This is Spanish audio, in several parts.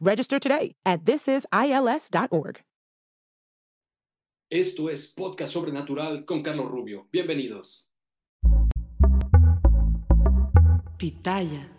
Register today at thisisils.org. Esto es Podcast Sobrenatural con Carlos Rubio. Bienvenidos. Pitaya.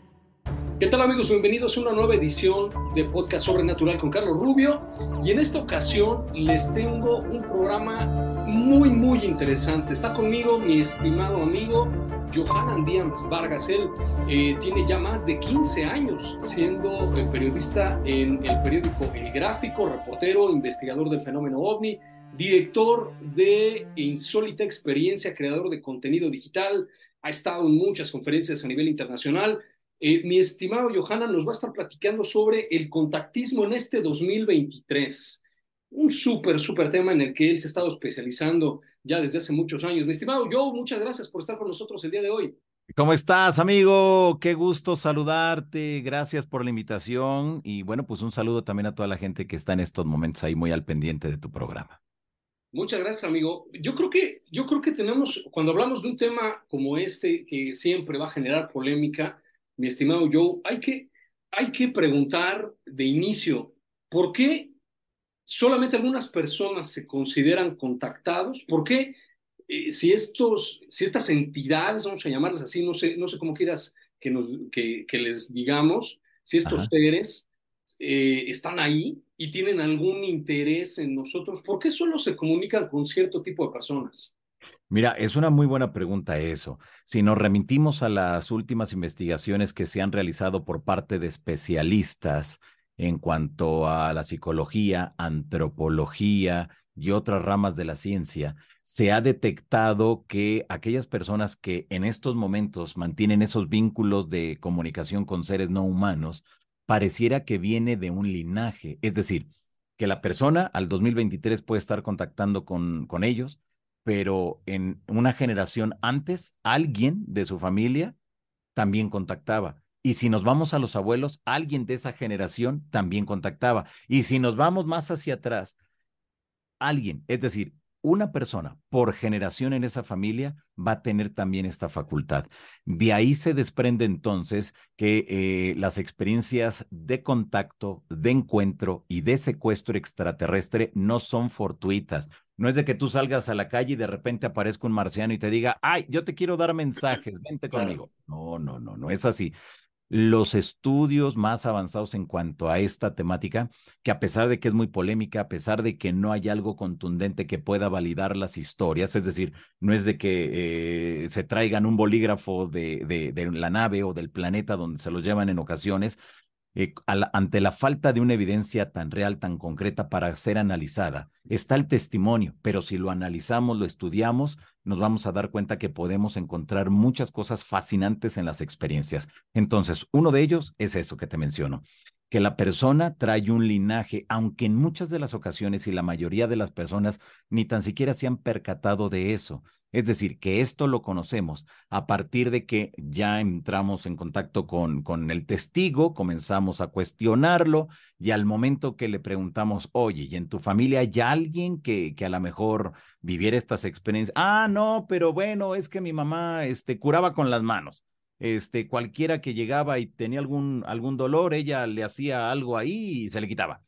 ¿Qué tal amigos? Bienvenidos a una nueva edición de Podcast Sobrenatural con Carlos Rubio. Y en esta ocasión les tengo un programa muy, muy interesante. Está conmigo mi estimado amigo Johanan Díaz Vargas. Él eh, tiene ya más de 15 años siendo eh, periodista en el periódico El Gráfico, reportero, investigador del fenómeno ovni, director de Insólita Experiencia, creador de contenido digital, ha estado en muchas conferencias a nivel internacional. Eh, mi estimado Johanan nos va a estar platicando sobre el contactismo en este 2023 un súper, súper tema en el que él se ha estado especializando ya desde hace muchos años. Mi estimado Joe, muchas gracias por estar con nosotros el día de hoy. ¿Cómo estás, amigo? Qué gusto saludarte. Gracias por la invitación. Y bueno, pues un saludo también a toda la gente que está en estos momentos ahí muy al pendiente de tu programa. Muchas gracias, amigo. Yo creo que, yo creo que tenemos, cuando hablamos de un tema como este, que siempre va a generar polémica, mi estimado Joe, hay que, hay que preguntar de inicio, ¿por qué solamente algunas personas se consideran contactados. ¿Por qué? Eh, si estos, ciertas entidades, vamos a llamarlas así, no sé, no sé cómo quieras que, nos, que, que les digamos, si estos seres eh, están ahí y tienen algún interés en nosotros, ¿por qué solo se comunican con cierto tipo de personas? Mira, es una muy buena pregunta eso. Si nos remitimos a las últimas investigaciones que se han realizado por parte de especialistas en cuanto a la psicología, antropología y otras ramas de la ciencia, se ha detectado que aquellas personas que en estos momentos mantienen esos vínculos de comunicación con seres no humanos, pareciera que viene de un linaje, es decir, que la persona al 2023 puede estar contactando con, con ellos, pero en una generación antes, alguien de su familia también contactaba. Y si nos vamos a los abuelos, alguien de esa generación también contactaba. Y si nos vamos más hacia atrás, alguien, es decir, una persona por generación en esa familia va a tener también esta facultad. De ahí se desprende entonces que eh, las experiencias de contacto, de encuentro y de secuestro extraterrestre no son fortuitas. No es de que tú salgas a la calle y de repente aparezca un marciano y te diga, ay, yo te quiero dar mensajes, vente conmigo. No, no, no, no es así los estudios más avanzados en cuanto a esta temática, que a pesar de que es muy polémica, a pesar de que no hay algo contundente que pueda validar las historias, es decir, no es de que eh, se traigan un bolígrafo de, de, la nave o del planeta donde se los llevan en ocasiones, eh, ante la falta de una evidencia tan real, tan concreta para ser analizada, está el testimonio, pero si lo analizamos, lo estudiamos, nos vamos a dar cuenta que podemos encontrar muchas cosas fascinantes en las experiencias. Entonces, uno de ellos es eso que te menciono, que la persona trae un linaje, aunque en muchas de las ocasiones y la mayoría de las personas ni tan siquiera se han percatado de eso. Es decir, que esto lo conocemos a partir de que ya entramos en contacto con, con el testigo, comenzamos a cuestionarlo y al momento que le preguntamos, oye, ¿y en tu familia hay alguien que, que a lo mejor viviera estas experiencias? Ah, no, pero bueno, es que mi mamá este, curaba con las manos. Este, cualquiera que llegaba y tenía algún, algún dolor, ella le hacía algo ahí y se le quitaba.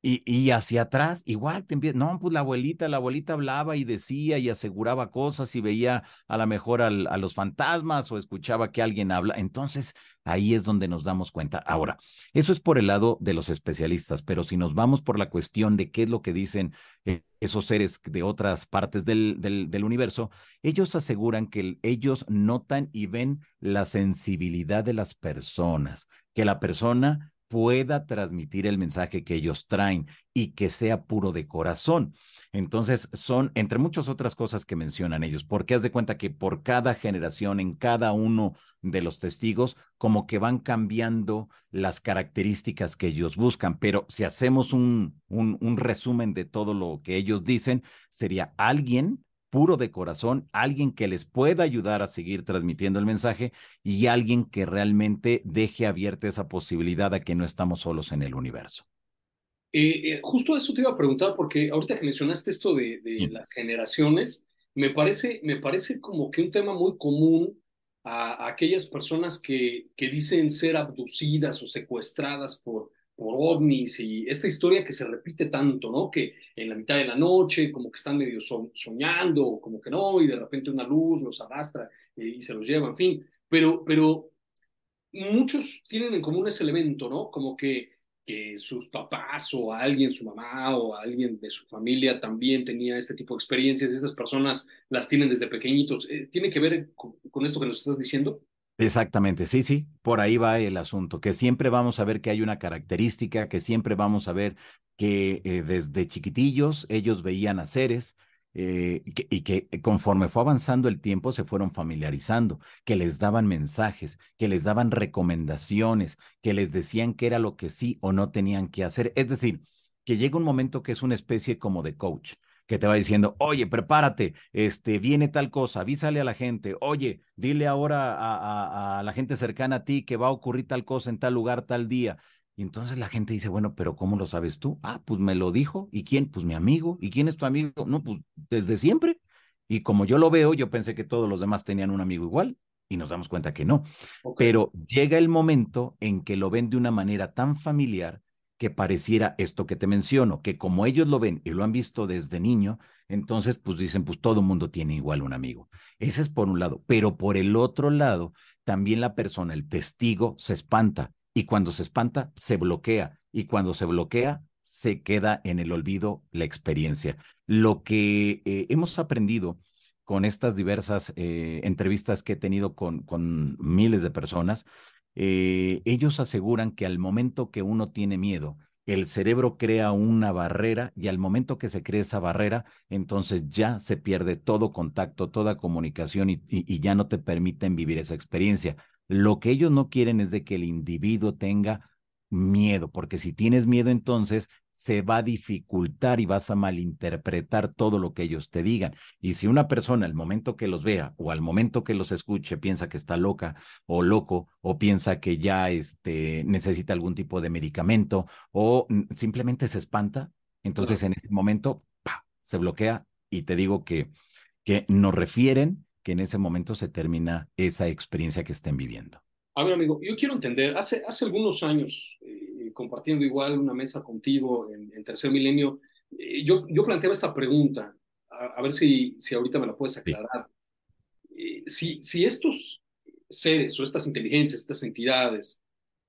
Y, y, hacia atrás, igual te empieza, no, pues la abuelita, la abuelita hablaba y decía y aseguraba cosas y veía a lo mejor al, a los fantasmas o escuchaba que alguien habla. Entonces, ahí es donde nos damos cuenta. Ahora, eso es por el lado de los especialistas, pero si nos vamos por la cuestión de qué es lo que dicen eh, esos seres de otras partes del, del universo, ellos aseguran que ellos notan y ven la sensibilidad de las personas, que la persona pueda transmitir el mensaje que ellos traen y que sea puro de corazón. Entonces, son, entre muchas otras cosas que mencionan ellos, porque haz de cuenta que por cada generación, en cada uno de los testigos, como que van cambiando las características que ellos buscan. Pero si hacemos un, un, un resumen de todo lo que ellos dicen, sería alguien puro de corazón, alguien que les pueda ayudar a seguir transmitiendo el mensaje y alguien que realmente deje abierta esa posibilidad a que no estamos solos en el universo. Eh, eh, justo eso te iba a preguntar, porque ahorita que mencionaste esto de, de las generaciones, me parece, me parece como que un tema muy común a, a aquellas personas que, que dicen ser abducidas o secuestradas por, por ovnis y esta historia que se repite tanto, ¿no? Que en la mitad de la noche como que están medio soñando, como que no, y de repente una luz los arrastra eh, y se los lleva, en fin. Pero, pero muchos tienen en común ese elemento, ¿no? Como que, que sus papás o alguien, su mamá o alguien de su familia también tenía este tipo de experiencias y estas personas las tienen desde pequeñitos. Eh, ¿Tiene que ver con, con esto que nos estás diciendo? Exactamente, sí, sí, por ahí va el asunto, que siempre vamos a ver que hay una característica, que siempre vamos a ver que eh, desde chiquitillos ellos veían a seres eh, y que conforme fue avanzando el tiempo se fueron familiarizando, que les daban mensajes, que les daban recomendaciones, que les decían qué era lo que sí o no tenían que hacer. Es decir, que llega un momento que es una especie como de coach que te va diciendo, oye, prepárate, este, viene tal cosa, avísale a la gente, oye, dile ahora a, a, la gente cercana a ti que va a ocurrir tal cosa en tal lugar, tal día. Y entonces la gente dice, bueno, pero ¿cómo lo sabes tú? Ah, pues me lo dijo. ¿Y quién? Pues mi amigo. ¿Y quién es tu amigo? No, pues desde siempre. Y como yo lo veo, yo pensé que todos los demás tenían un amigo igual y nos damos cuenta que no. Okay. Pero llega el momento en que lo ven de una manera tan familiar que pareciera esto que te menciono, que como ellos lo ven y lo han visto desde niño, entonces pues dicen, pues todo mundo tiene igual un amigo. Ese es por un lado, pero por el otro lado, también la persona, el testigo, se espanta y cuando se espanta, se bloquea y cuando se bloquea, se queda en el olvido la experiencia. Lo que eh, hemos aprendido con estas diversas eh, entrevistas que he tenido con, con miles de personas eh, ellos aseguran que al momento que uno tiene miedo, el cerebro crea una barrera y al momento que se crea esa barrera, entonces ya se pierde todo contacto, toda comunicación y, y, y, ya no te permiten vivir esa experiencia. Lo que ellos no quieren es de que el individuo tenga miedo, porque si tienes miedo entonces se va a dificultar y vas a malinterpretar todo lo que ellos te digan. Y si una persona al momento que los vea o al momento que los escuche piensa que está loca o loco o piensa que ya este, necesita algún tipo de medicamento o simplemente se espanta, entonces en ese momento ¡pah! se bloquea y te digo que, que nos refieren que en ese momento se termina esa experiencia que estén viviendo. A ver, amigo, yo quiero entender, hace, hace algunos años, eh, compartiendo igual una mesa contigo en, en Tercer Milenio, eh, yo, yo planteaba esta pregunta, a, a, ver si, si ahorita me la puedes aclarar. Sí. Eh, si, si estos seres o estas inteligencias, estas entidades,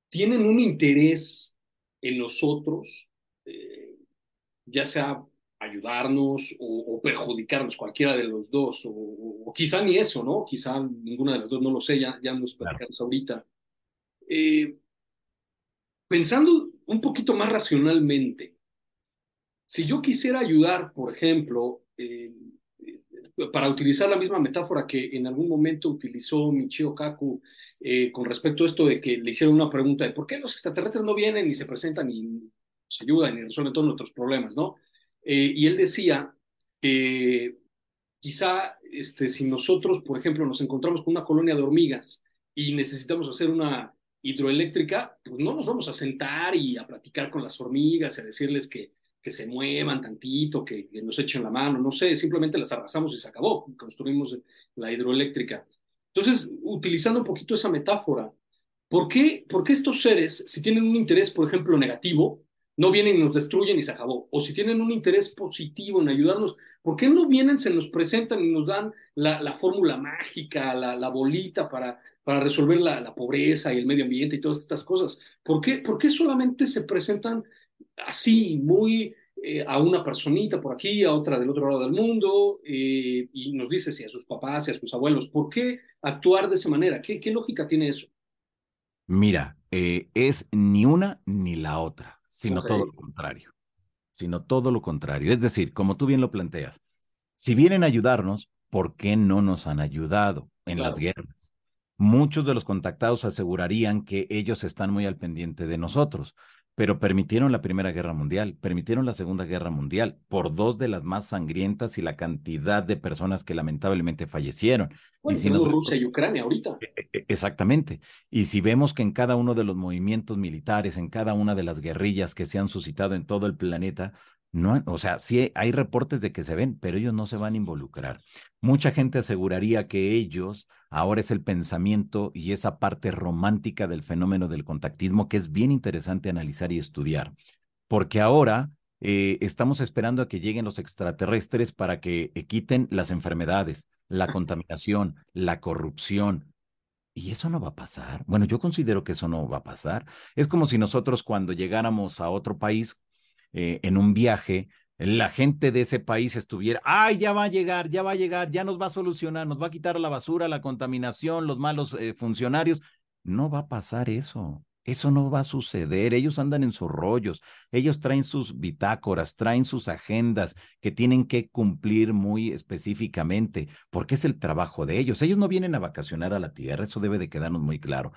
tienen un interés en nosotros, eh, ya sea ayudarnos o, o, perjudicarnos, cualquiera de los dos, o, o, quizá ni eso, ¿no? Quizá ninguna de las dos, no lo sé, ya, ya nos platicamos claro. ahorita. Eh, pensando un poquito más racionalmente, si yo quisiera ayudar, por ejemplo, eh, para utilizar la misma metáfora que en algún momento utilizó Michio Kaku eh, con respecto a esto de que le hicieron una pregunta de por qué los extraterrestres no vienen y se presentan y nos ayudan y resuelven todos nuestros problemas, ¿no? Eh, y él decía que quizá este, si nosotros, por ejemplo, nos encontramos con una colonia de hormigas y necesitamos hacer una hidroeléctrica, pues no nos vamos a sentar y a platicar con las hormigas y a decirles que, que se muevan tantito, que, nos echen la mano, no sé, simplemente las arrasamos y se acabó, construimos la hidroeléctrica. Entonces, utilizando un poquito esa metáfora, ¿por qué, por qué estos seres, si tienen un interés, por ejemplo, negativo, no vienen y nos destruyen y se acabó. O si tienen un interés positivo en ayudarnos, ¿por qué no vienen, se nos presentan y nos dan la, fórmula mágica, la, bolita para, para resolver la, pobreza y el medio ambiente y todas estas cosas? ¿Por qué, por qué solamente se presentan así, muy eh, a una personita por aquí, a otra del otro lado del mundo, eh, y nos dice si a sus papás, y a sus abuelos, ¿por qué actuar de esa manera? ¿Qué, qué lógica tiene eso? Mira, eh, es ni una ni la otra sino todo lo contrario, sino todo lo contrario. Es decir, como tú bien lo planteas, si vienen a ayudarnos, ¿por qué no nos han ayudado en las guerras? Muchos de los contactados asegurarían que ellos están muy al pendiente de nosotros, pero permitieron la Primera Guerra Mundial, permitieron la Segunda Guerra Mundial por dos de las más sangrientas y la cantidad de personas que lamentablemente fallecieron. y si Rusia y Ucrania ahorita. E, e, e, exactamente. Y si vemos que en cada uno de los movimientos militares, en cada una de las guerrillas que se han suscitado en todo el planeta, no, o sea, sí hay reportes de que se ven, pero ellos no se van a involucrar. Mucha gente aseguraría que ellos, ahora es el pensamiento y esa parte romántica del fenómeno del contactismo que es bien interesante analizar y estudiar, porque ahora eh, estamos esperando a que lleguen los extraterrestres para que eh, quiten las enfermedades, la contaminación, la corrupción, y eso no va a pasar. Bueno, yo considero que eso no va a pasar. Es como si nosotros cuando llegáramos a otro país eh, en un viaje, la gente de ese país estuviera, ay, ya va a llegar, ya va a llegar, ya nos va a solucionar, nos va a quitar la basura, la contaminación, los malos eh, funcionarios. No va a pasar eso. Eso no va a suceder. Ellos andan en sus rollos. Ellos traen sus bitácoras, traen sus agendas que tienen que cumplir muy específicamente, porque es el trabajo de ellos. Ellos no vienen a vacacionar a la tierra, eso debe de quedarnos muy claro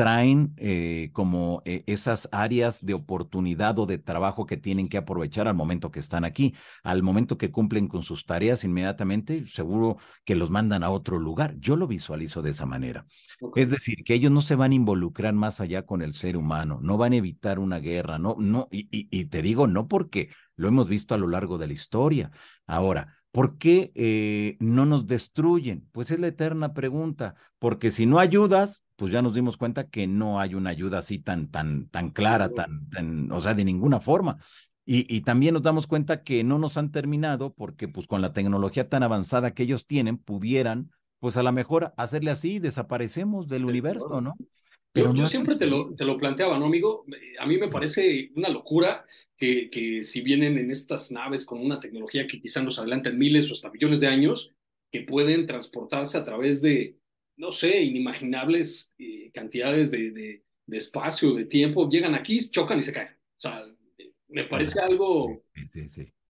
traen eh, como eh, esas áreas de oportunidad o de trabajo que tienen que aprovechar al momento que están aquí. Al momento que cumplen con sus tareas, inmediatamente seguro que los mandan a otro lugar. Yo lo visualizo de esa manera. Es decir, que ellos no se van a involucrar más allá con el ser humano, no van a evitar una guerra, no, no, y, y te digo, no porque lo hemos visto a lo largo de la historia. Ahora, ¿Por qué eh, no nos destruyen? Pues es la eterna pregunta, porque si no ayudas, pues ya nos dimos cuenta que no hay una ayuda así tan, tan, tan clara, tan, o sea, de ninguna forma. Y, y, también nos damos cuenta que no nos han terminado porque pues con la tecnología tan avanzada que ellos tienen, pudieran, pues a lo mejor hacerle así, desaparecemos del universo, ¿no? Pero yo, siempre te lo, te lo planteaba, ¿no, amigo? A mí me parece una locura que, que, si vienen en estas naves con una tecnología que quizá nos adelanten miles o hasta millones de años, que pueden transportarse a través de, no sé, inimaginables eh, cantidades de, de, de, espacio, de tiempo, llegan aquí, chocan y se caen. O sea, me parece algo... Sí, sí, sí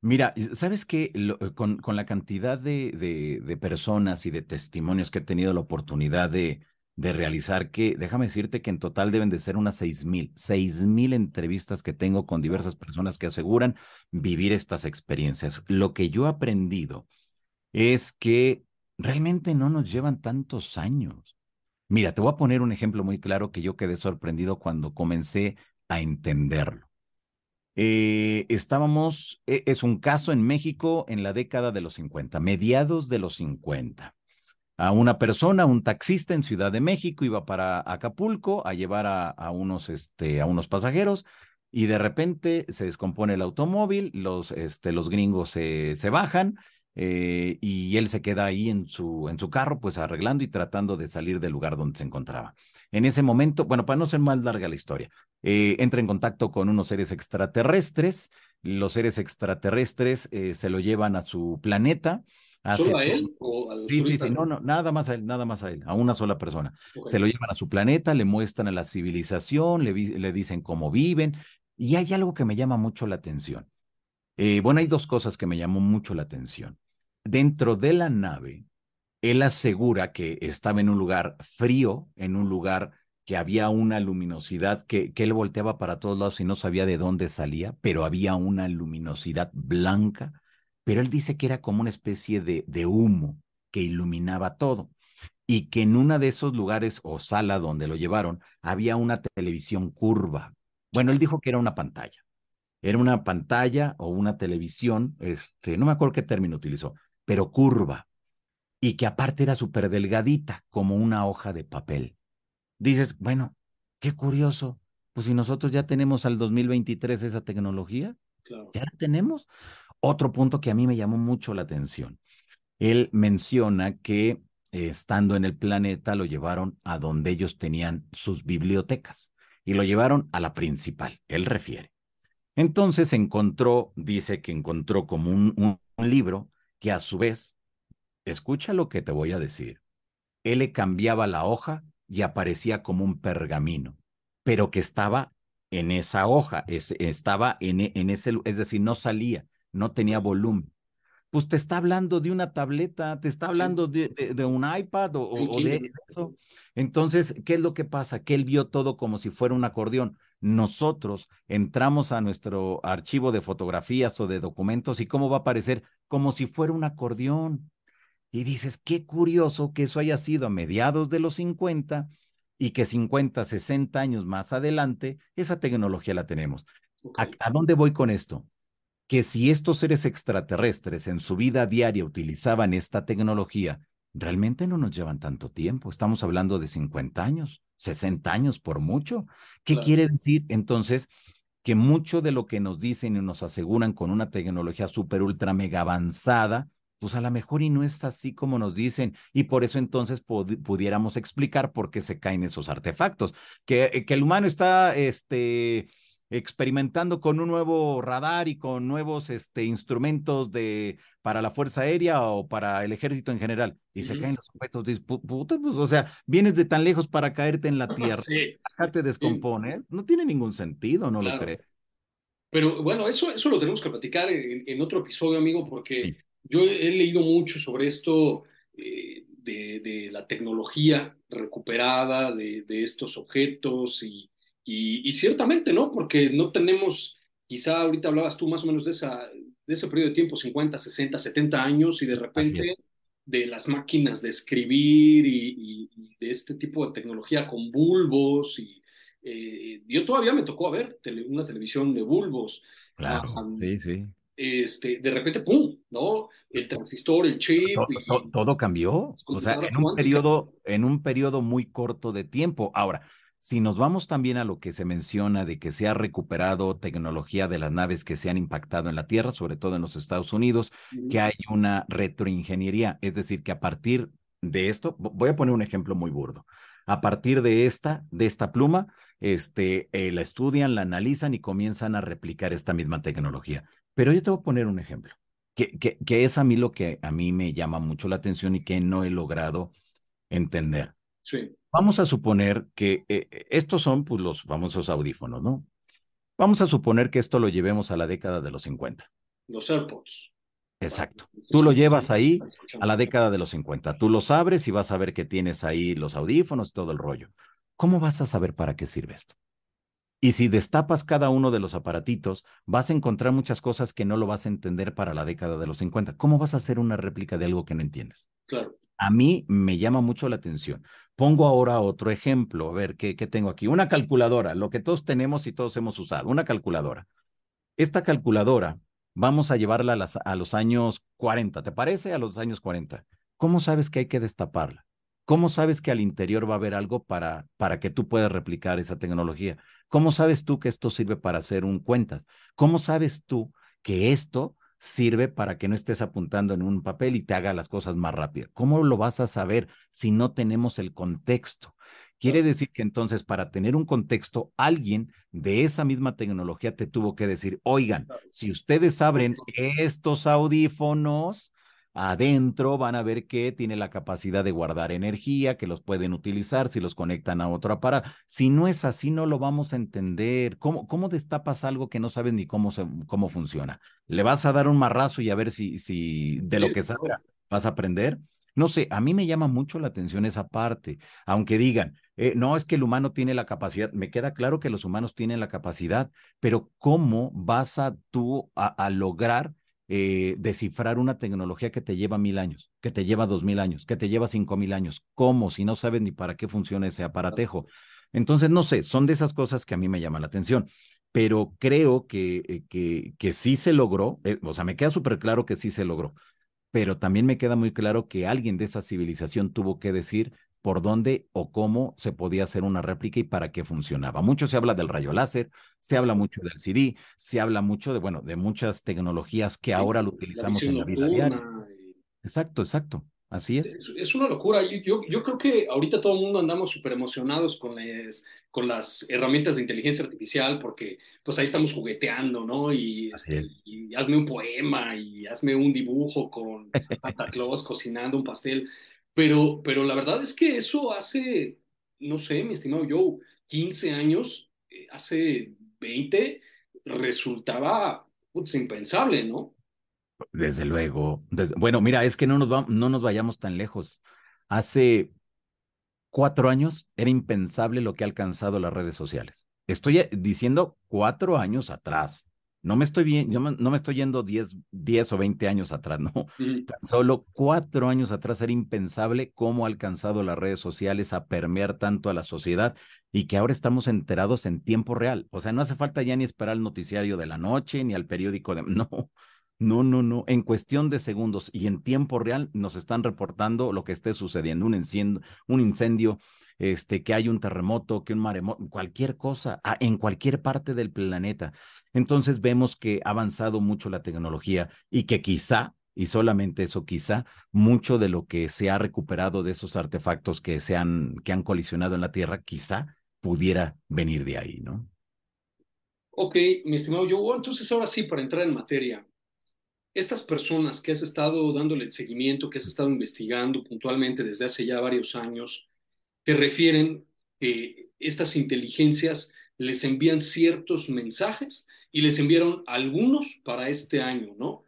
Mira, ¿sabes qué? Eh, con, con, la cantidad de, de, personas y de testimonios que he tenido la oportunidad de, de realizar, que déjame decirte que en total deben de ser unas seis mil, seis mil entrevistas que tengo con diversas personas que aseguran vivir estas experiencias. Lo que yo he aprendido es que realmente no nos llevan tantos años. Mira, te voy a poner un ejemplo muy claro que yo quedé sorprendido cuando comencé a entenderlo. Eh, estábamos, e, es un caso en México en la década de los 50, mediados de los 50. A una persona, un taxista en Ciudad de México, iba para Acapulco a llevar a, unos, este, a unos pasajeros y de repente se descompone el automóvil, los, este, los gringos se, se bajan eh, y él se queda ahí en su, en su carro, pues arreglando y tratando de salir del lugar donde se encontraba. En ese momento, bueno, para no ser más larga la historia, eh, entra en contacto con unos seres extraterrestres, los seres extraterrestres eh, se lo llevan a su planeta. ¿Solo a él o Sí, sí, sí, no, no, nada más a él, nada más a él, a una sola persona. Se lo llevan a su planeta, le muestran a la civilización, le, le dicen cómo viven, y hay algo que me llama mucho la atención. bueno, hay dos cosas que me llamó mucho la atención dentro de la nave, él asegura que estaba en un lugar frío, en un lugar que había una luminosidad que, que él volteaba para todos lados y no sabía de dónde salía, pero había una luminosidad blanca, pero él dice que era como una especie de, de humo que iluminaba todo y que en una de esos lugares o sala donde lo llevaron había una televisión curva. Bueno, él dijo que era una pantalla. Era una pantalla o una televisión, este, no me acuerdo qué término utilizó, pero curva. Y que aparte era súper delgadita, como una hoja de papel dices, bueno, qué curioso, pues si nosotros ya tenemos al 2023 esa tecnología, ya la tenemos. Otro punto que a mí me llamó mucho la atención. Él menciona que eh, estando en el planeta lo llevaron a donde ellos tenían sus bibliotecas y lo llevaron a la principal, él refiere. Entonces encontró, dice que encontró como un, un libro que a su vez, escucha lo que te voy a decir, él le cambiaba la hoja y aparecía como un pergamino, pero que estaba en esa hoja, estaba en, en ese, es decir, no salía, no tenía volumen. Pues te está hablando de una tableta, te está hablando de, de, un iPad o, o, de eso. Entonces, ¿qué es lo que pasa? Que él vio todo como si fuera un acordeón. Nosotros entramos a nuestro archivo de fotografías o de documentos y cómo va a aparecer como si fuera un acordeón. Y dices, qué curioso que eso haya sido a mediados de los 50 y que 50, 60 años más adelante, esa tecnología la tenemos. ¿A, dónde voy con esto? Que si estos seres extraterrestres en su vida diaria utilizaban esta tecnología, realmente no nos llevan tanto tiempo. Estamos hablando de 50 años, 60 años por mucho. ¿Qué quiere decir entonces? Que mucho de lo que nos dicen y nos aseguran con una tecnología súper, ultra, mega avanzada, pues a lo mejor y no es así como nos dicen, y por eso entonces pudiéramos explicar por qué se caen esos artefactos, que, eh, que el humano está este, experimentando con un nuevo radar y con nuevos este, instrumentos de, para la Fuerza Aérea o para el ejército en general, y se caen los objetos, dices, pues, o sea, vienes de tan lejos para caerte en la Tierra, acá te descompone, no tiene ningún sentido, ¿no lo crees? Pero bueno, eso, eso lo tenemos que platicar en, en otro episodio, amigo, porque yo he leído mucho sobre esto eh, de, la tecnología recuperada de, estos objetos y, y, ciertamente, ¿no? Porque no tenemos, quizá ahorita hablabas tú más o menos de, esa, de ese periodo de tiempo, 50, 60, 70 años y de repente de las máquinas de escribir y, de este tipo de tecnología con bulbos y eh, yo todavía me tocó ver una televisión de bulbos. Claro, sí, sí este, de repente, ¡pum! ¿no? El transistor, el chip. Todo, cambió. O sea, en un, periodo, en un periodo muy corto de tiempo. Ahora, si nos vamos también a lo que se menciona de que se ha recuperado tecnología de las naves que se han impactado en la Tierra, sobre todo en los Estados Unidos, que hay una retroingeniería, es decir, que a partir de esto, voy a poner un ejemplo muy burdo. A partir de esta, de esta pluma, este, eh, la estudian, la analizan y comienzan a replicar esta misma tecnología. Pero yo te voy a poner un ejemplo, que, que, que es a mí lo que a mí me llama mucho la atención y que no he logrado entender. Sí. Vamos a suponer que eh, eh, estos son pues, los famosos audífonos, ¿no? Vamos a suponer que esto lo llevemos a la década de los 50. Los AirPods. Exacto. Tú lo llevas ahí a la década de los 50. Tú los abres y vas a ver que tienes ahí los audífonos y todo el rollo. ¿Cómo vas a saber para qué sirve esto? Y si destapas cada uno de los aparatitos, vas a encontrar muchas cosas que no lo vas a entender para la década de los 50. ¿Cómo vas a hacer una réplica de algo que no entiendes? Claro. A mí me llama mucho la atención. Pongo ahora otro ejemplo. A ver, ¿qué, qué tengo aquí? Una calculadora, lo que todos tenemos y todos hemos usado, una calculadora. Esta calculadora, vamos a llevarla a, a los años 40, ¿te parece? A los años 40. ¿Cómo sabes que hay que destaparla? ¿Cómo sabes que al interior va a haber algo para, para que tú puedas replicar esa tecnología? ¿Cómo sabes tú que esto sirve para hacer un cuentas? ¿Cómo sabes tú que esto sirve para que no estés apuntando en un papel y te haga las cosas más rápido? ¿Cómo lo vas a saber si no tenemos el contexto? Quiere decir que entonces para tener un contexto, alguien de esa misma tecnología te tuvo que decir, oigan, si ustedes abren estos audífonos, adentro van a ver que tiene la capacidad de guardar energía, que los pueden utilizar si los conectan a otro aparato. Si no es así, no lo vamos a entender. ¿Cómo, cómo destapas algo que no sabes ni cómo, se, cómo funciona? Le vas a dar un marrazo y a ver si, si de lo que sabe vas a aprender. No sé, a mí me llama mucho la atención esa parte, aunque digan, eh, no es que el humano tiene la capacidad, me queda claro que los humanos tienen la capacidad, pero ¿cómo vas a tú a, lograr eh, descifrar una tecnología que te lleva mil años, que te lleva dos mil años, que te lleva cinco mil años? ¿Cómo? Si no sabes ni para qué funciona ese aparatejo. Entonces, no sé, son de esas cosas que a mí me llaman la atención pero creo que, eh, que, que sí se logró, o sea, me queda súper claro que sí se logró pero también me queda muy claro que alguien de esa civilización tuvo que decir por dónde o cómo se podía hacer una réplica y para qué funcionaba. Mucho se habla del rayo láser, se habla mucho del CD, se habla mucho de, bueno, de muchas tecnologías que ahora lo utilizamos en la vida diaria. Exacto, exacto. Así es. Es, una locura. Yo, yo, creo que ahorita todo el mundo andamos súper emocionados con, con las herramientas de inteligencia artificial porque pues ahí estamos jugueteando, ¿no? Y, este, y hazme un poema y hazme un dibujo con Santa Claus cocinando un pastel. Pero, pero la verdad es que eso hace, no sé, mi estimado Joe, 15 años, eh, hace 20, resultaba pues, impensable, ¿no? Desde luego. bueno, mira, es que no nos, no nos vayamos tan lejos. Hace cuatro años era impensable lo que ha alcanzado las redes sociales. Estoy eh, diciendo cuatro años atrás. No me estoy bien, yo no me estoy yendo 10, 10 o 20 años atrás, no. Tan solo cuatro años atrás era impensable cómo ha alcanzado las redes sociales a permear tanto a la sociedad y que ahora estamos enterados en tiempo real. O sea, no hace falta ya ni esperar el noticiario de la noche ni al periódico de... No, no, no, no. En cuestión de segundos y en tiempo real nos están reportando lo que esté sucediendo, un incendio, un incendio, este, que hay un terremoto, que un maremoto, cualquier cosa, en cualquier parte del planeta. Entonces vemos que ha avanzado mucho la tecnología y que quizá, y solamente eso quizá, mucho de lo que se ha recuperado de esos artefactos que se han, que han colisionado en la Tierra, quizá pudiera venir de ahí, ¿no? Ok, mi estimado yo, entonces ahora sí, para entrar en materia, estas personas que has estado dándole el seguimiento, que has estado investigando puntualmente desde hace ya varios años, te refieren que estas inteligencias les envían ciertos mensajes y les enviaron algunos para este año, ¿no?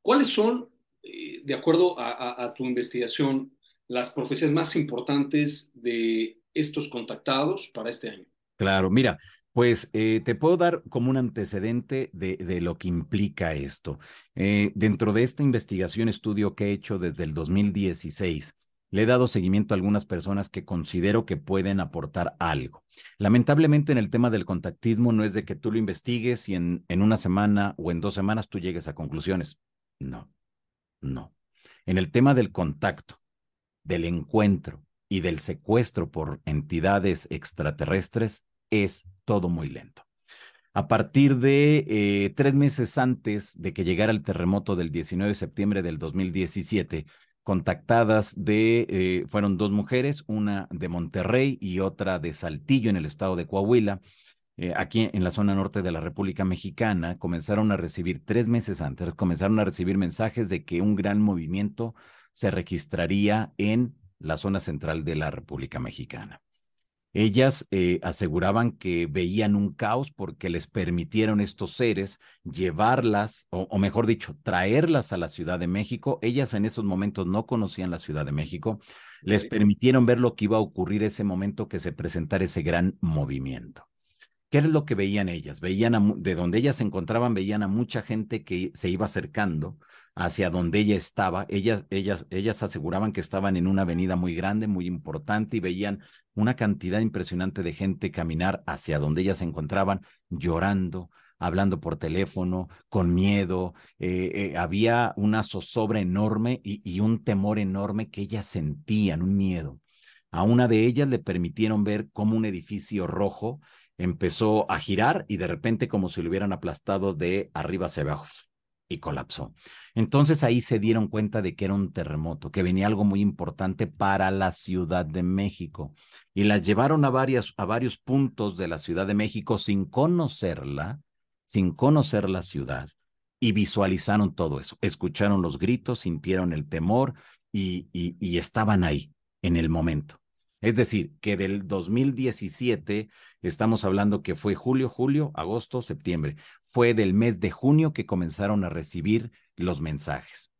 ¿Cuáles son, eh, de acuerdo a, tu investigación, las profecías más importantes de estos contactados para este año? Claro, mira, pues eh, te puedo dar como un antecedente de, de lo que implica esto. Eh, dentro de esta investigación, estudio que he hecho desde el 2016, le he dado seguimiento a algunas personas que considero que pueden aportar algo. Lamentablemente en el tema del contactismo no es de que tú lo investigues y en, en una semana o en dos semanas tú llegues a conclusiones. No, no. En el tema del contacto, del encuentro y del secuestro por entidades extraterrestres, es todo muy lento. A partir de eh, tres meses antes de que llegara el terremoto del 19 de septiembre del 2017, contactadas de, eh, fueron dos mujeres, una de Monterrey y otra de Saltillo en el estado de Coahuila, eh, aquí en la zona norte de la República Mexicana, comenzaron a recibir, tres meses antes, comenzaron a recibir mensajes de que un gran movimiento se registraría en la zona central de la República Mexicana. Ellas eh, aseguraban que veían un caos porque les permitieron estos seres llevarlas, o, mejor dicho, traerlas a la Ciudad de México. Ellas en esos momentos no conocían la Ciudad de México. Les permitieron ver lo que iba a ocurrir ese momento que se presentara ese gran movimiento. ¿Qué es lo que veían ellas? Veían de donde ellas se encontraban, veían a mucha gente que se iba acercando hacia donde ella estaba. Ellas, ellas, ellas aseguraban que estaban en una avenida muy grande, muy importante y veían una cantidad impresionante de gente caminar hacia donde ellas se encontraban, llorando, hablando por teléfono, con miedo. Eh, eh, había una zozobra enorme y, y un temor enorme que ellas sentían, un miedo. A una de ellas le permitieron ver cómo un edificio rojo empezó a girar y de repente como si lo hubieran aplastado de arriba hacia abajo y colapsó. Entonces ahí se dieron cuenta de que era un terremoto, que venía algo muy importante para la Ciudad de México. Y las llevaron a, varias, a varios puntos de la Ciudad de México sin conocerla, sin conocer la ciudad, y visualizaron todo eso. Escucharon los gritos, sintieron el temor y, y, y estaban ahí en el momento. Es decir, que del 2017 estamos hablando que fue julio, julio, agosto, septiembre. Fue del mes de junio que comenzaron a recibir los mensajes.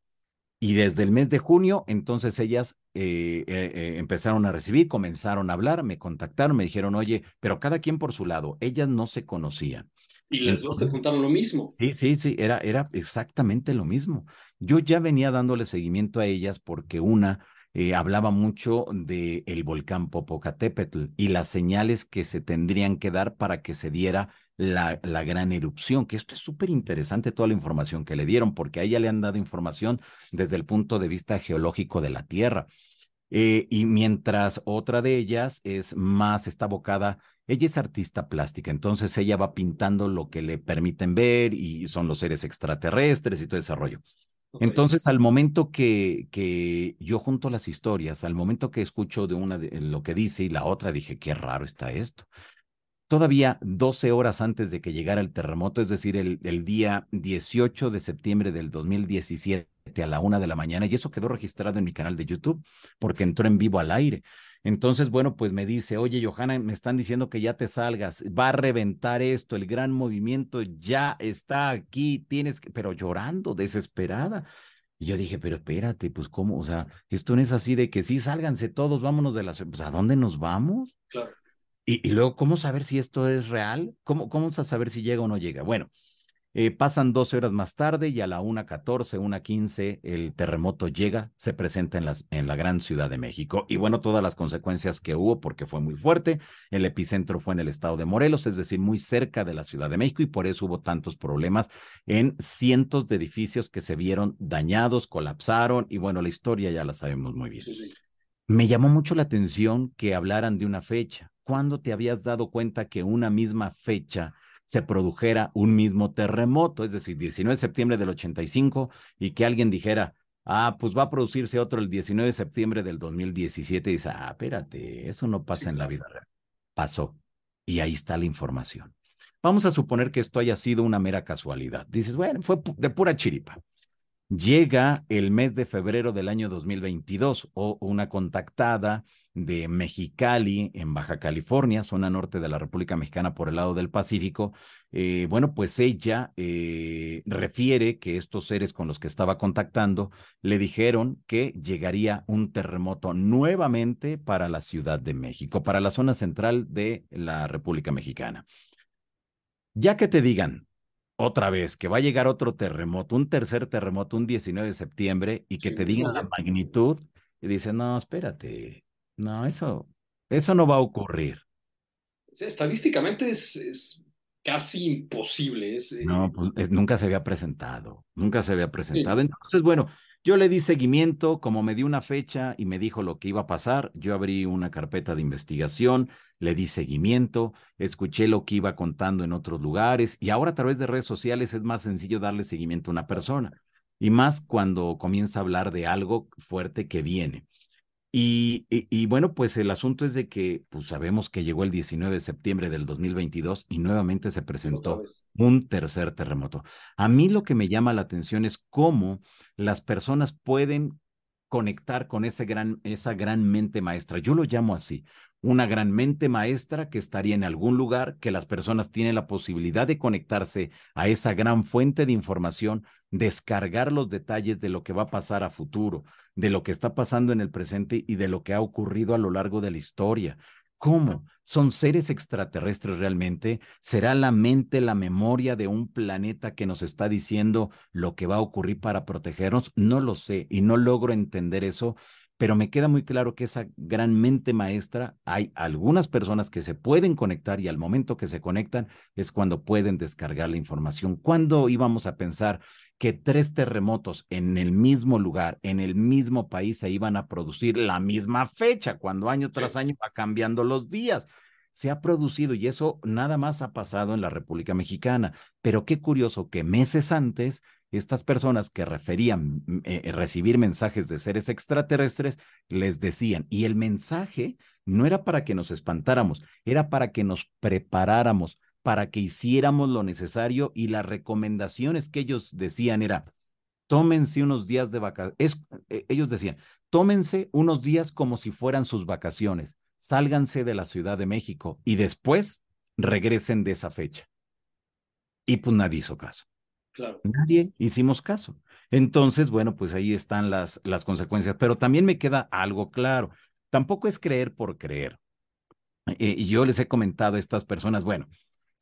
Y desde el mes de junio, entonces ellas eh, eh, eh, empezaron a recibir, comenzaron a hablar, me contactaron, me dijeron, oye, pero cada quien por su lado, ellas no se conocían. Y las dos te contaron lo mismo. Sí, sí, sí, era, era exactamente lo mismo. Yo ya venía dándole seguimiento a ellas porque una hablaba mucho del el volcán Popocatépetl y las señales que se tendrían que dar para que se diera la, la gran erupción, que esto es súper interesante toda la información que le dieron, porque a ella le han dado información desde el punto de vista geológico de la Tierra. Eh, y mientras otra de ellas es más, está abocada, ella es artista plástica, entonces ella va pintando lo que le permiten ver y son los seres extraterrestres y todo ese rollo. Entonces, al momento que, que yo junto las historias, al momento que escucho de una de, lo que dice y la otra, dije, qué raro está esto todavía 12 horas antes de que llegara el terremoto, es decir, el, el, día 18 de septiembre del 2017 a la una de la mañana, y eso quedó registrado en mi canal de YouTube porque entró en vivo al aire. Entonces, bueno, pues me dice, oye, Johanna, me están diciendo que ya te salgas, va a reventar esto, el gran movimiento ya está aquí, tienes que, pero llorando, desesperada. Y yo dije, pero espérate, pues cómo, o sea, esto no es así de que sí, sálganse todos, vámonos de la, pues, ¿a dónde nos vamos? Claro. Y, luego, ¿cómo saber si esto es real? ¿Cómo, ¿Cómo saber si llega o no llega? Bueno, eh, pasan 12 horas más tarde y a la 1.14, 1.15 el terremoto llega, se presenta en, las, en la gran Ciudad de México. Y bueno, todas las consecuencias que hubo porque fue muy fuerte. El epicentro fue en el estado de Morelos, es decir, muy cerca de la Ciudad de México y por eso hubo tantos problemas en cientos de edificios que se vieron dañados, colapsaron y bueno, la historia ya la sabemos muy bien. Me llamó mucho la atención que hablaran de una fecha ¿cuándo te habías dado cuenta que una misma fecha se produjera un mismo terremoto? Es decir, 19 de septiembre del 85 y que alguien dijera, ah, pues va a producirse otro el 19 de septiembre del 2017 y dice, ah, espérate, eso no pasa en la vida real. Pasó. Y ahí está la información. Vamos a suponer que esto haya sido una mera casualidad. Dices, bueno, fue de pura chiripa. Llega el mes de febrero del año 2022 o una contactada de Mexicali en Baja California, zona norte de la República Mexicana por el lado del Pacífico. Eh, bueno, pues ella eh, refiere que estos seres con los que estaba contactando le dijeron que llegaría un terremoto nuevamente para la Ciudad de México, para la zona central de la República Mexicana. Ya que te digan, otra vez, que va a llegar otro terremoto, un tercer terremoto, un 19 de septiembre, y que te digan la magnitud, y dicen, no, espérate, no, eso, eso no va a ocurrir. Estadísticamente es, casi imposible. Eh, no, pues, nunca se había presentado, nunca se había presentado. Entonces, bueno, yo le di seguimiento, como me dio una fecha y me dijo lo que iba a pasar, yo abrí una carpeta de investigación, le di seguimiento, escuché lo que iba contando en otros lugares y ahora a través de redes sociales es más sencillo darle seguimiento a una persona y más cuando comienza a hablar de algo fuerte que viene. Y, y, bueno, pues el asunto es de que pues sabemos que llegó el 19 de septiembre del 2022 y nuevamente se presentó un tercer terremoto. A mí lo que me llama la atención es cómo las personas pueden conectar con ese gran, esa gran mente maestra. Yo lo llamo así, una gran mente maestra que estaría en algún lugar, que las personas tienen la posibilidad de conectarse a esa gran fuente de información, descargar los detalles de lo que va a pasar a futuro, de lo que está pasando en el presente y de lo que ha ocurrido a lo largo de la historia. ¿Cómo? ¿Son seres extraterrestres realmente? ¿Será la mente, la memoria de un planeta que nos está diciendo lo que va a ocurrir para protegernos? No lo sé y no logro entender eso, pero me queda muy claro que esa gran mente maestra, hay algunas personas que se pueden conectar y al momento que se conectan es cuando pueden descargar la información. ¿Cuándo íbamos a pensar que tres terremotos en el mismo lugar, en el mismo país, se iban a producir la misma fecha, cuando año tras año va cambiando los días? Se ha producido y eso nada más ha pasado en la República Mexicana. Pero qué curioso que meses antes estas personas que referían mm, eh, eh, recibir mensajes de seres extraterrestres les decían, y el mensaje no era para que nos espantáramos, era para que nos preparáramos, para que hiciéramos lo necesario y las recomendaciones que ellos decían era, tómense unos días de vacaciones, eh, ellos decían, tómense unos días como si fueran sus vacaciones, sálganse de la Ciudad de México y después regresen de esa fecha. Y pues nadie hizo caso. Claro. Nadie hicimos caso. Entonces, bueno, pues ahí están las, las consecuencias. Pero también me queda algo claro. Tampoco es creer por creer. Eh, y yo les he comentado a estas personas, bueno,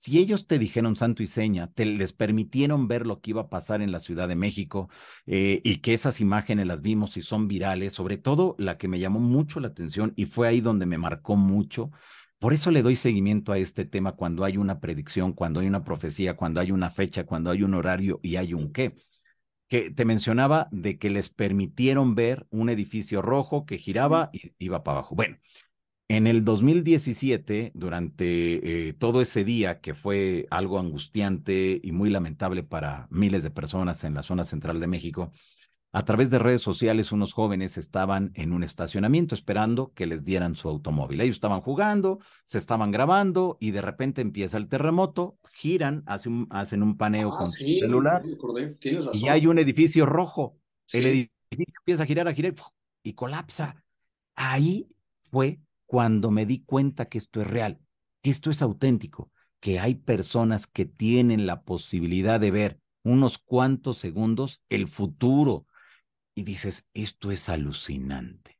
si ellos te dijeron santo y seña, te les permitieron ver lo que iba a pasar en la Ciudad de México eh, y que esas imágenes las vimos y son virales, sobre todo la que me llamó mucho la atención y fue ahí donde me marcó mucho. Por eso le doy seguimiento a este tema cuando hay una predicción, cuando hay una profecía, cuando hay una fecha, cuando hay un horario y hay un qué. Que te mencionaba de que les permitieron ver un edificio rojo que giraba y iba para abajo. Bueno, en el 2017, durante eh, todo ese día, que fue algo angustiante y muy lamentable para miles de personas en la zona central de México, a través de redes sociales unos jóvenes estaban en un estacionamiento esperando que les dieran su automóvil. Ellos estaban jugando, se estaban grabando y de repente empieza el terremoto, giran, hacen un, hacen un paneo Ah, con su sí, celular acordé. Tienes razón. y hay un edificio rojo. El edificio empieza a girar, a girar y colapsa. Ahí fue cuando me di cuenta que esto es real, que esto es auténtico, que hay personas que tienen la posibilidad de ver unos cuantos segundos el futuro. Y dices, esto es alucinante,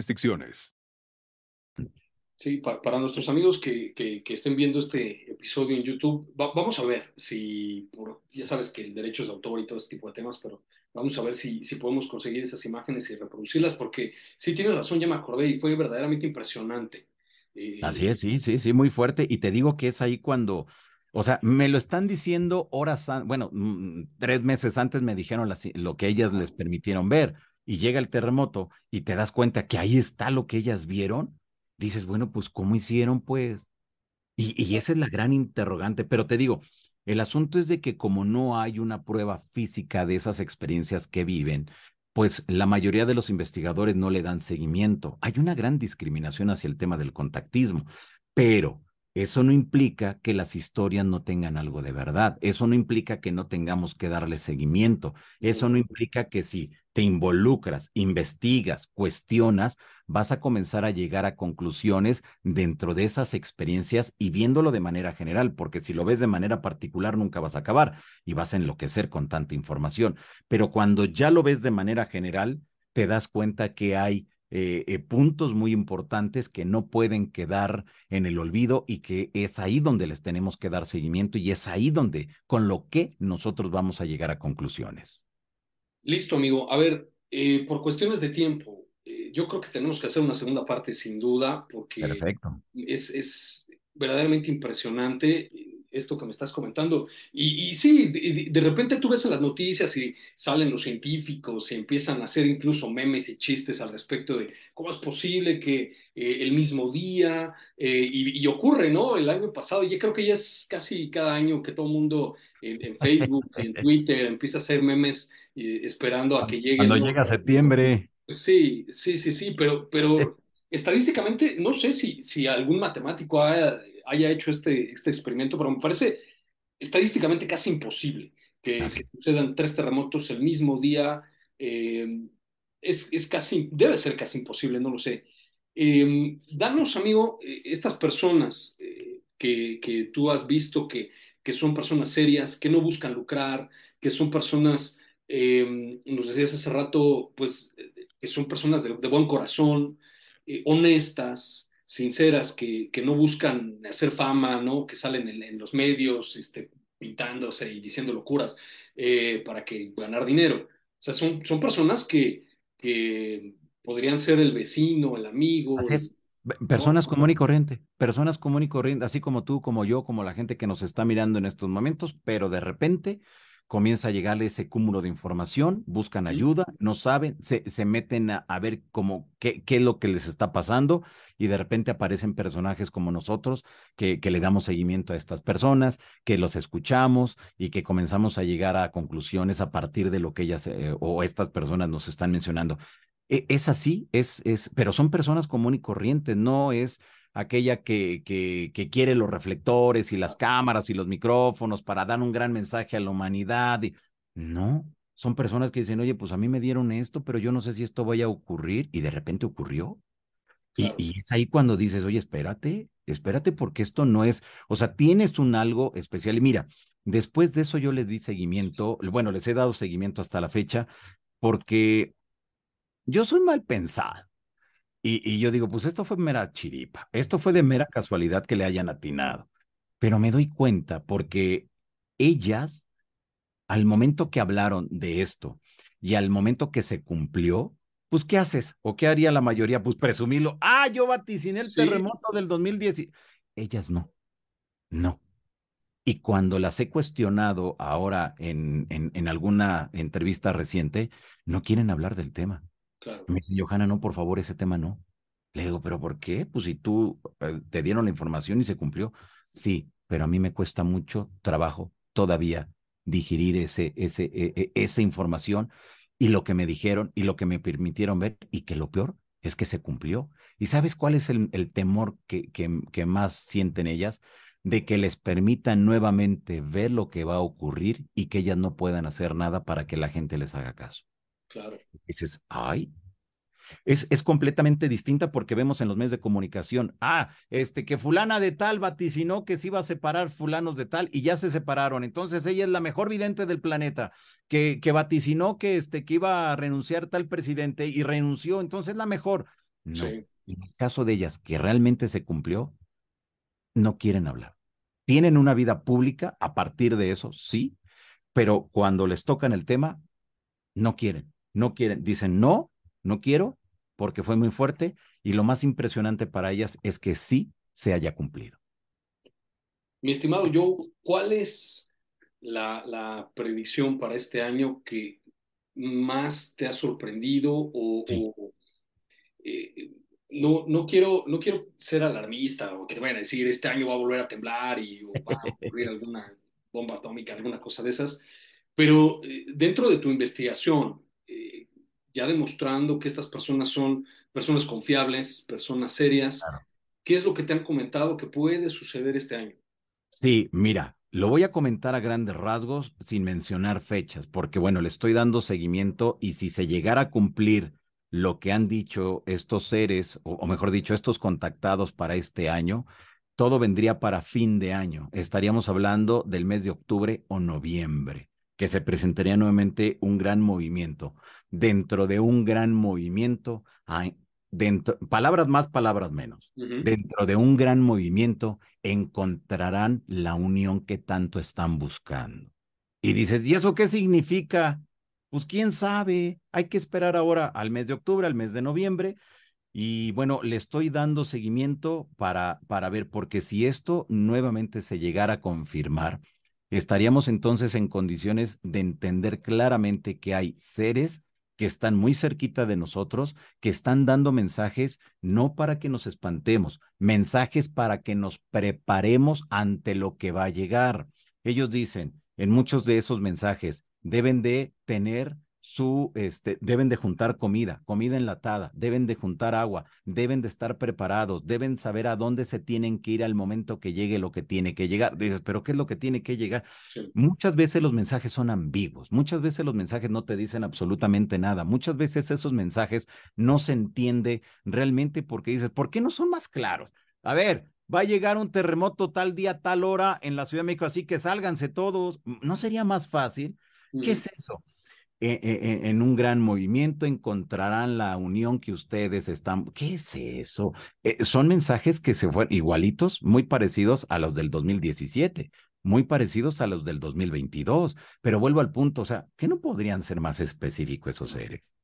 restricciones. Sí, pa- para nuestros amigos que, que- que estén viendo este episodio en YouTube, va- vamos a ver si, por, ya sabes que el derecho de autor y todo este tipo de temas, pero vamos a ver si, si podemos conseguir esas imágenes y reproducirlas, porque sí tienes razón, ya me acordé y fue verdaderamente impresionante. Eh, Así es, sí, sí, sí, muy fuerte. Y te digo que es ahí cuando, o sea, me lo están diciendo horas, bueno, mm, tres meses antes me dijeron las- lo que ellas les permitieron ver y llega el terremoto y te das cuenta que ahí está lo que ellas vieron. Dices, bueno, pues, ¿cómo hicieron, pues? Y, y esa es la gran interrogante, pero te digo, el asunto es de que como no hay una prueba física de esas experiencias que viven, pues la mayoría de los investigadores no le dan seguimiento. Hay una gran discriminación hacia el tema del contactismo, pero eso no implica que las historias no tengan algo de verdad. Eso no implica que no tengamos que darle seguimiento. Eso no implica que si te involucras, investigas, cuestionas, vas a comenzar a llegar a conclusiones dentro de esas experiencias y viéndolo de manera general, porque si lo ves de manera particular nunca vas a acabar y vas a enloquecer con tanta información. Pero cuando ya lo ves de manera general, te das cuenta que hay eh, eh, puntos muy importantes que no pueden quedar en el olvido y que es ahí donde les tenemos que dar seguimiento y es ahí donde con lo que nosotros vamos a llegar a conclusiones. Listo, amigo. A ver, eh, por cuestiones de tiempo, yo creo que tenemos que hacer una segunda parte sin duda, porque Perfecto. es, es verdaderamente impresionante esto que me estás comentando. Y, y sí, de, de, repente tú ves en las noticias y salen los científicos y empiezan a hacer incluso memes y chistes al respecto de cómo es posible que eh, el mismo día, eh, y, y, ocurre, ¿no? El año pasado, ya creo que ya es casi cada año que todo el mundo en, en Facebook, en Twitter, empieza a hacer memes eh, esperando a que llegue. Cuando ¿no? llega septiembre. Sí, sí, sí, sí, pero, pero estadísticamente no sé si, si algún matemático haya, haya hecho este, este experimento, pero me parece estadísticamente casi imposible que, que sucedan tres terremotos el mismo día. Eh, es, es, casi, debe ser casi imposible, no lo sé. Eh, danos, amigo, estas personas eh, que, que, tú has visto que, que, son personas serias, que no buscan lucrar, que son personas, eh, nos decías hace rato, pues, que son personas de, de buen corazón, eh, honestas, sinceras, que, que, no buscan hacer fama, ¿no? que salen en, en los medios este, pintándose y diciendo locuras eh, para que ganar dinero. O sea, son, son personas que, que podrían ser el vecino, el amigo. Así es. Personas ¿no? común y corriente, personas común y corriente, así como tú, como yo, como la gente que nos está mirando en estos momentos, pero de repente comienza a llegarle ese cúmulo de información, buscan ayuda, no saben, se, se meten a, ver cómo, qué, qué, es lo que les está pasando y de repente aparecen personajes como nosotros que, que le damos seguimiento a estas personas, que los escuchamos y que comenzamos a llegar a conclusiones a partir de lo que ellas eh, o estas personas nos están mencionando. E, es así, es, es, pero son personas común y corrientes, no es aquella que, que, que, quiere los reflectores y las cámaras y los micrófonos para dar un gran mensaje a la humanidad. Y... No, son personas que dicen, oye, pues a mí me dieron esto, pero yo no sé si esto vaya a ocurrir y de repente ocurrió. Y, y, es ahí cuando dices, oye, espérate, espérate porque esto no es, o sea, tienes un algo especial. Y mira, después de eso yo les di seguimiento, bueno, les he dado seguimiento hasta la fecha porque yo soy mal pensado. Y, yo digo, pues esto fue mera chiripa, esto fue de mera casualidad que le hayan atinado. Pero me doy cuenta porque ellas, al momento que hablaron de esto y al momento que se cumplió, pues ¿qué haces? ¿O qué haría la mayoría? Pues presumirlo. Ah, yo vaticiné el terremoto del 2010. Ellas no, no. Y cuando las he cuestionado ahora en, en, en alguna entrevista reciente, no quieren hablar del tema. Me dice, Johanna, no, por favor, ese tema no. Le digo, ¿pero por qué? Pues si tú eh, te dieron la información y se cumplió. Sí, pero a mí me cuesta mucho trabajo todavía digerir ese, ese, e, e, esa información y lo que me dijeron y lo que me permitieron ver y que lo peor es que se cumplió. ¿Y sabes cuál es el, el temor que, que, que más sienten ellas? De que les permitan nuevamente ver lo que va a ocurrir y que ellas no puedan hacer nada para que la gente les haga caso. Claro. dices, ay, es, es, completamente distinta porque vemos en los medios de comunicación, ah, este, que fulana de tal vaticinó que se iba a separar fulanos de tal y ya se separaron. Entonces ella es la mejor vidente del planeta, que, que vaticinó que, este, que iba a renunciar tal presidente y renunció, entonces es la mejor. No, en el caso de ellas, que realmente se cumplió, no quieren hablar. Tienen una vida pública a partir de eso, sí, pero cuando les tocan el tema, no quieren no quieren, dicen no, no quiero, porque fue muy fuerte, y lo más impresionante para ellas es que sí se haya cumplido. Mi estimado Joe, ¿cuál es la, predicción para este año que más te ha sorprendido o, eh, no, no, quiero, no quiero ser alarmista o que te vayan a decir este año va a volver a temblar y va a ocurrir alguna bomba atómica, alguna cosa de esas, pero eh, dentro de tu investigación, ya demostrando que estas personas son personas confiables, personas serias. ¿Qué es lo que te han comentado que puede suceder este año? Sí, mira, lo voy a comentar a grandes rasgos sin mencionar fechas, porque bueno, le estoy dando seguimiento y si se llegara a cumplir lo que han dicho estos seres, o, o mejor dicho, estos contactados para este año, todo vendría para fin de año. Estaríamos hablando del mes de octubre o noviembre que se presentaría nuevamente un gran movimiento. Dentro de un gran movimiento, hay, dentro, palabras más, palabras menos. Dentro de un gran movimiento encontrarán la unión que tanto están buscando. Y dices, ¿y eso qué significa? Pues quién sabe, hay que esperar ahora al mes de octubre, al mes de noviembre. Y bueno, le estoy dando seguimiento para, para ver, porque si esto nuevamente se llegara a confirmar, estaríamos entonces en condiciones de entender claramente que hay seres que están muy cerquita de nosotros, que están dando mensajes no para que nos espantemos, mensajes para que nos preparemos ante lo que va a llegar. Ellos dicen en muchos de esos mensajes, deben de tener su, este, deben de juntar comida, comida enlatada, deben de juntar agua, deben de estar preparados, deben saber a dónde se tienen que ir al momento que llegue lo que tiene que llegar. Dices, pero ¿qué es lo que tiene que llegar? Muchas veces los mensajes son ambiguos, muchas veces los mensajes no te dicen absolutamente nada, muchas veces esos mensajes no se entiende realmente porque dices, ¿por qué no son más claros? A ver, va a llegar un terremoto tal día, tal hora en la Ciudad de México, así que sálganse todos. ¿No sería más fácil? ¿Qué es eso? E, e, e, en, un gran movimiento encontrarán la unión que ustedes están. ¿Qué es eso? Eh, son mensajes que se fueron igualitos, muy parecidos a los del 2017, muy parecidos a los del 2022, pero vuelvo al punto, o sea, ¿qué no podrían ser más específicos esos seres?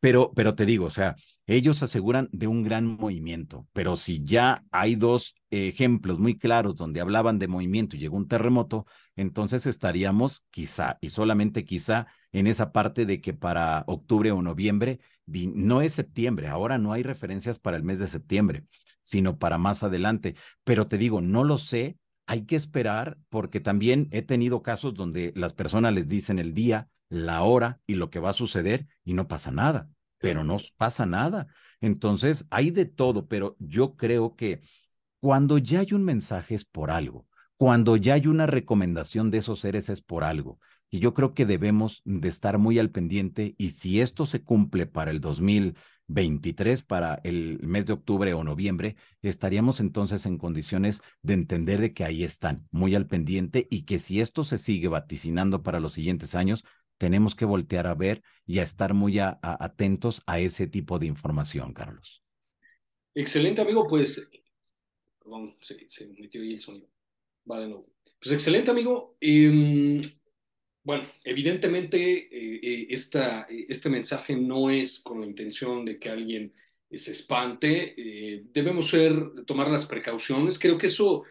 Pero, pero te digo, o sea, ellos aseguran de un gran movimiento, pero si ya hay dos ejemplos muy claros donde hablaban de movimiento y llegó un terremoto, entonces estaríamos quizá, y solamente quizá, en esa parte de que para octubre o noviembre, no es septiembre, ahora no hay referencias para el mes de septiembre, sino para más adelante. Pero te digo, no lo sé, hay que esperar porque también he tenido casos donde las personas les dicen el día, la hora y lo que va a suceder y no pasa nada, pero no pasa nada. Entonces, hay de todo, pero yo creo que cuando ya hay un mensaje es por algo, cuando ya hay una recomendación de esos seres es por algo. Y yo creo que debemos de estar muy al pendiente y si esto se cumple para el 2023, para el mes de octubre o noviembre, estaríamos entonces en condiciones de entender de que ahí están, muy al pendiente y que si esto se sigue vaticinando para los siguientes años, tenemos que voltear a ver y a estar muy atentos a ese tipo de información, Carlos. Excelente, amigo. Pues, perdón, se, metió ahí el sonido. Va de. Pues excelente, amigo. Em, bueno, evidentemente eh, eh, esta, este mensaje no es con la intención de que alguien se espante. Eh, debemos ser, tomar las precauciones. Creo que eso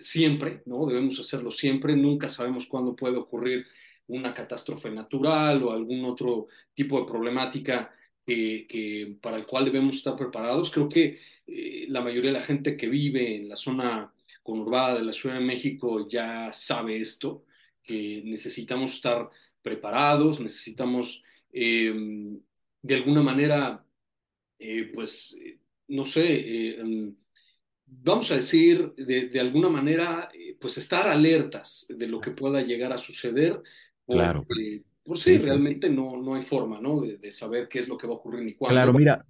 siempre, ¿no? Debemos hacerlo siempre. Nunca sabemos cuándo puede ocurrir una catástrofe natural o algún otro tipo de problemática que, para el cual debemos estar preparados. Creo que eh, la mayoría de la gente que vive en la zona conurbada de la Ciudad de México ya sabe esto, que necesitamos estar preparados, necesitamos em, de alguna manera, eh, pues, no sé, em, vamos a decir, de, de alguna manera, eh, pues estar alertas de lo que pueda llegar a suceder Claro. Por sí, realmente no, no hay forma, ¿no? De, saber qué es lo que va a ocurrir ni cuándo. Claro, mira,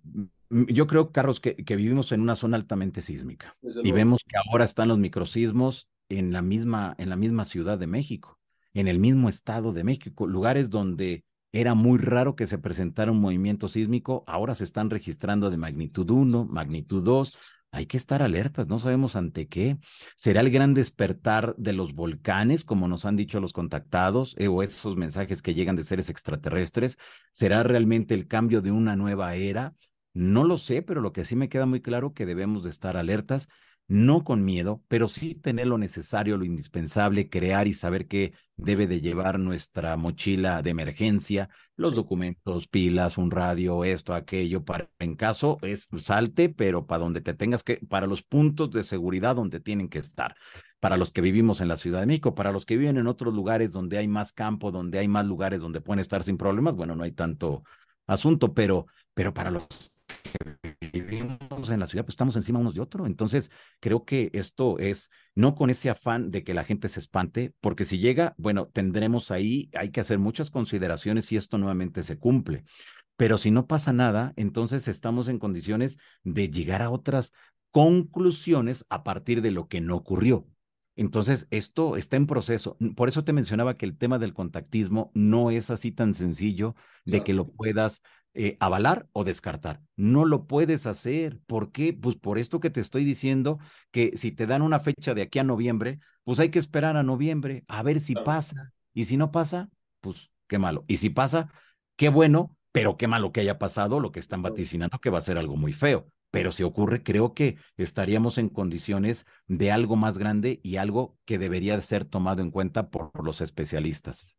yo creo, Carlos, que, que vivimos en una zona altamente sísmica y vemos que ahora están los microsismos en la misma, en la misma Ciudad de México, en el mismo Estado de México, lugares donde era muy raro que se presentara un movimiento sísmico, ahora se están registrando de magnitud 1, magnitud 2, hay que estar alertas, no sabemos ante qué. ¿Será el gran despertar de los volcanes, como nos han dicho los contactados, eh, o esos mensajes que llegan de seres extraterrestres? ¿Será realmente el cambio de una nueva era? No lo sé, pero lo que sí me queda muy claro que debemos de estar alertas no con miedo, pero sí tener lo necesario, lo indispensable, crear y saber qué debe de llevar nuestra mochila de emergencia, los documentos, pilas, un radio, esto, aquello, para en caso es salte, pero para donde te tengas que, para los puntos de seguridad donde tienen que estar, para los que vivimos en la Ciudad de México, para los que viven en otros lugares donde hay más campo, donde hay más lugares donde pueden estar sin problemas, bueno, no hay tanto asunto, pero, pero para los vivimos en la ciudad, pues estamos encima unos de otros. Entonces, creo que esto es no con ese afán de que la gente se espante, porque si llega, bueno, tendremos ahí, hay que hacer muchas consideraciones si esto nuevamente se cumple. Pero si no pasa nada, entonces estamos en condiciones de llegar a otras conclusiones a partir de lo que no ocurrió. Entonces, esto está en proceso. Por eso te mencionaba que el tema del contactismo no es así tan sencillo de que lo puedas eh, avalar o descartar. No lo puedes hacer. ¿Por qué? Pues por esto que te estoy diciendo, que si te dan una fecha de aquí a noviembre, pues hay que esperar a noviembre a ver si pasa. Y si no pasa, pues qué malo. Y si pasa, qué bueno, pero qué malo que haya pasado lo que están vaticinando, que va a ser algo muy feo. Pero si ocurre, creo que estaríamos en condiciones de algo más grande y algo que debería ser tomado en cuenta por los especialistas.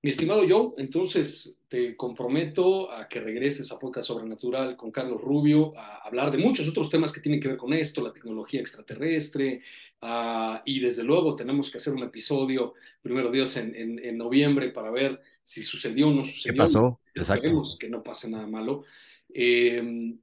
Mi estimado Joe, entonces te comprometo a que regreses a Podcast Sobrenatural con Carlos Rubio a hablar de muchos otros temas que tienen que ver con esto, la tecnología extraterrestre, uh, y desde luego tenemos que hacer un episodio, primero Dios, en, en, noviembre para ver si sucedió o no sucedió. ¿Qué pasó? Esperemos que no pase nada malo. Eh,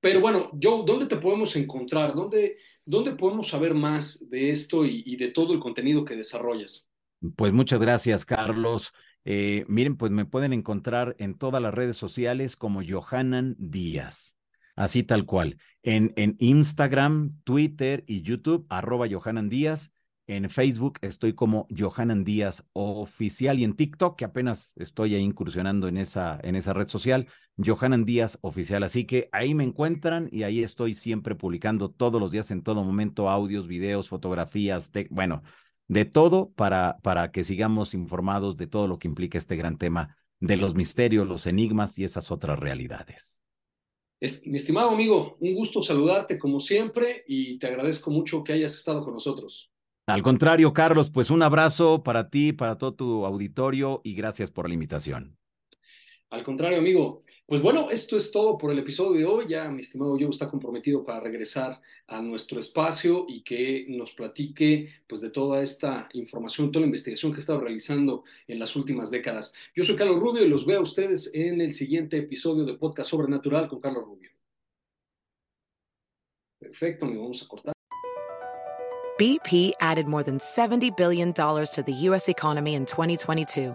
pero bueno, Joe, ¿dónde te podemos encontrar? ¿Dónde, dónde podemos saber más de esto y, y de todo el contenido que desarrollas? Pues muchas gracias, Carlos. Eh, miren, pues me pueden encontrar en todas las redes sociales como Johanan Díaz. Así tal cual. En, en Instagram, Twitter y YouTube, arroba Johanan Díaz. En Facebook estoy como Johanan Díaz Oficial y en TikTok, que apenas estoy ahí incursionando en esa, en esa red social, Johanan Díaz Oficial. Así que ahí me encuentran y ahí estoy siempre publicando todos los días, en todo momento, audios, videos, fotografías, bueno, de todo para, para que sigamos informados de todo lo que implica este gran tema de los misterios, los enigmas y esas otras realidades. Es, mi estimado amigo, un gusto saludarte como siempre y te agradezco mucho que hayas estado con nosotros. Al contrario, Carlos, pues un abrazo para ti, para todo tu auditorio y gracias por la invitación. Al contrario, amigo. Pues bueno, esto es todo por el episodio de hoy. Ya mi estimado yo está comprometido para regresar a nuestro espacio y que nos platique pues de toda esta información, toda la investigación que ha estado realizando en las últimas décadas. Yo soy Carlos Rubio y los veo a ustedes en el siguiente episodio de Podcast Sobrenatural con Carlos Rubio. Perfecto, me vamos a cortar. BP added more than $70 billion to the U.S. economy in 2022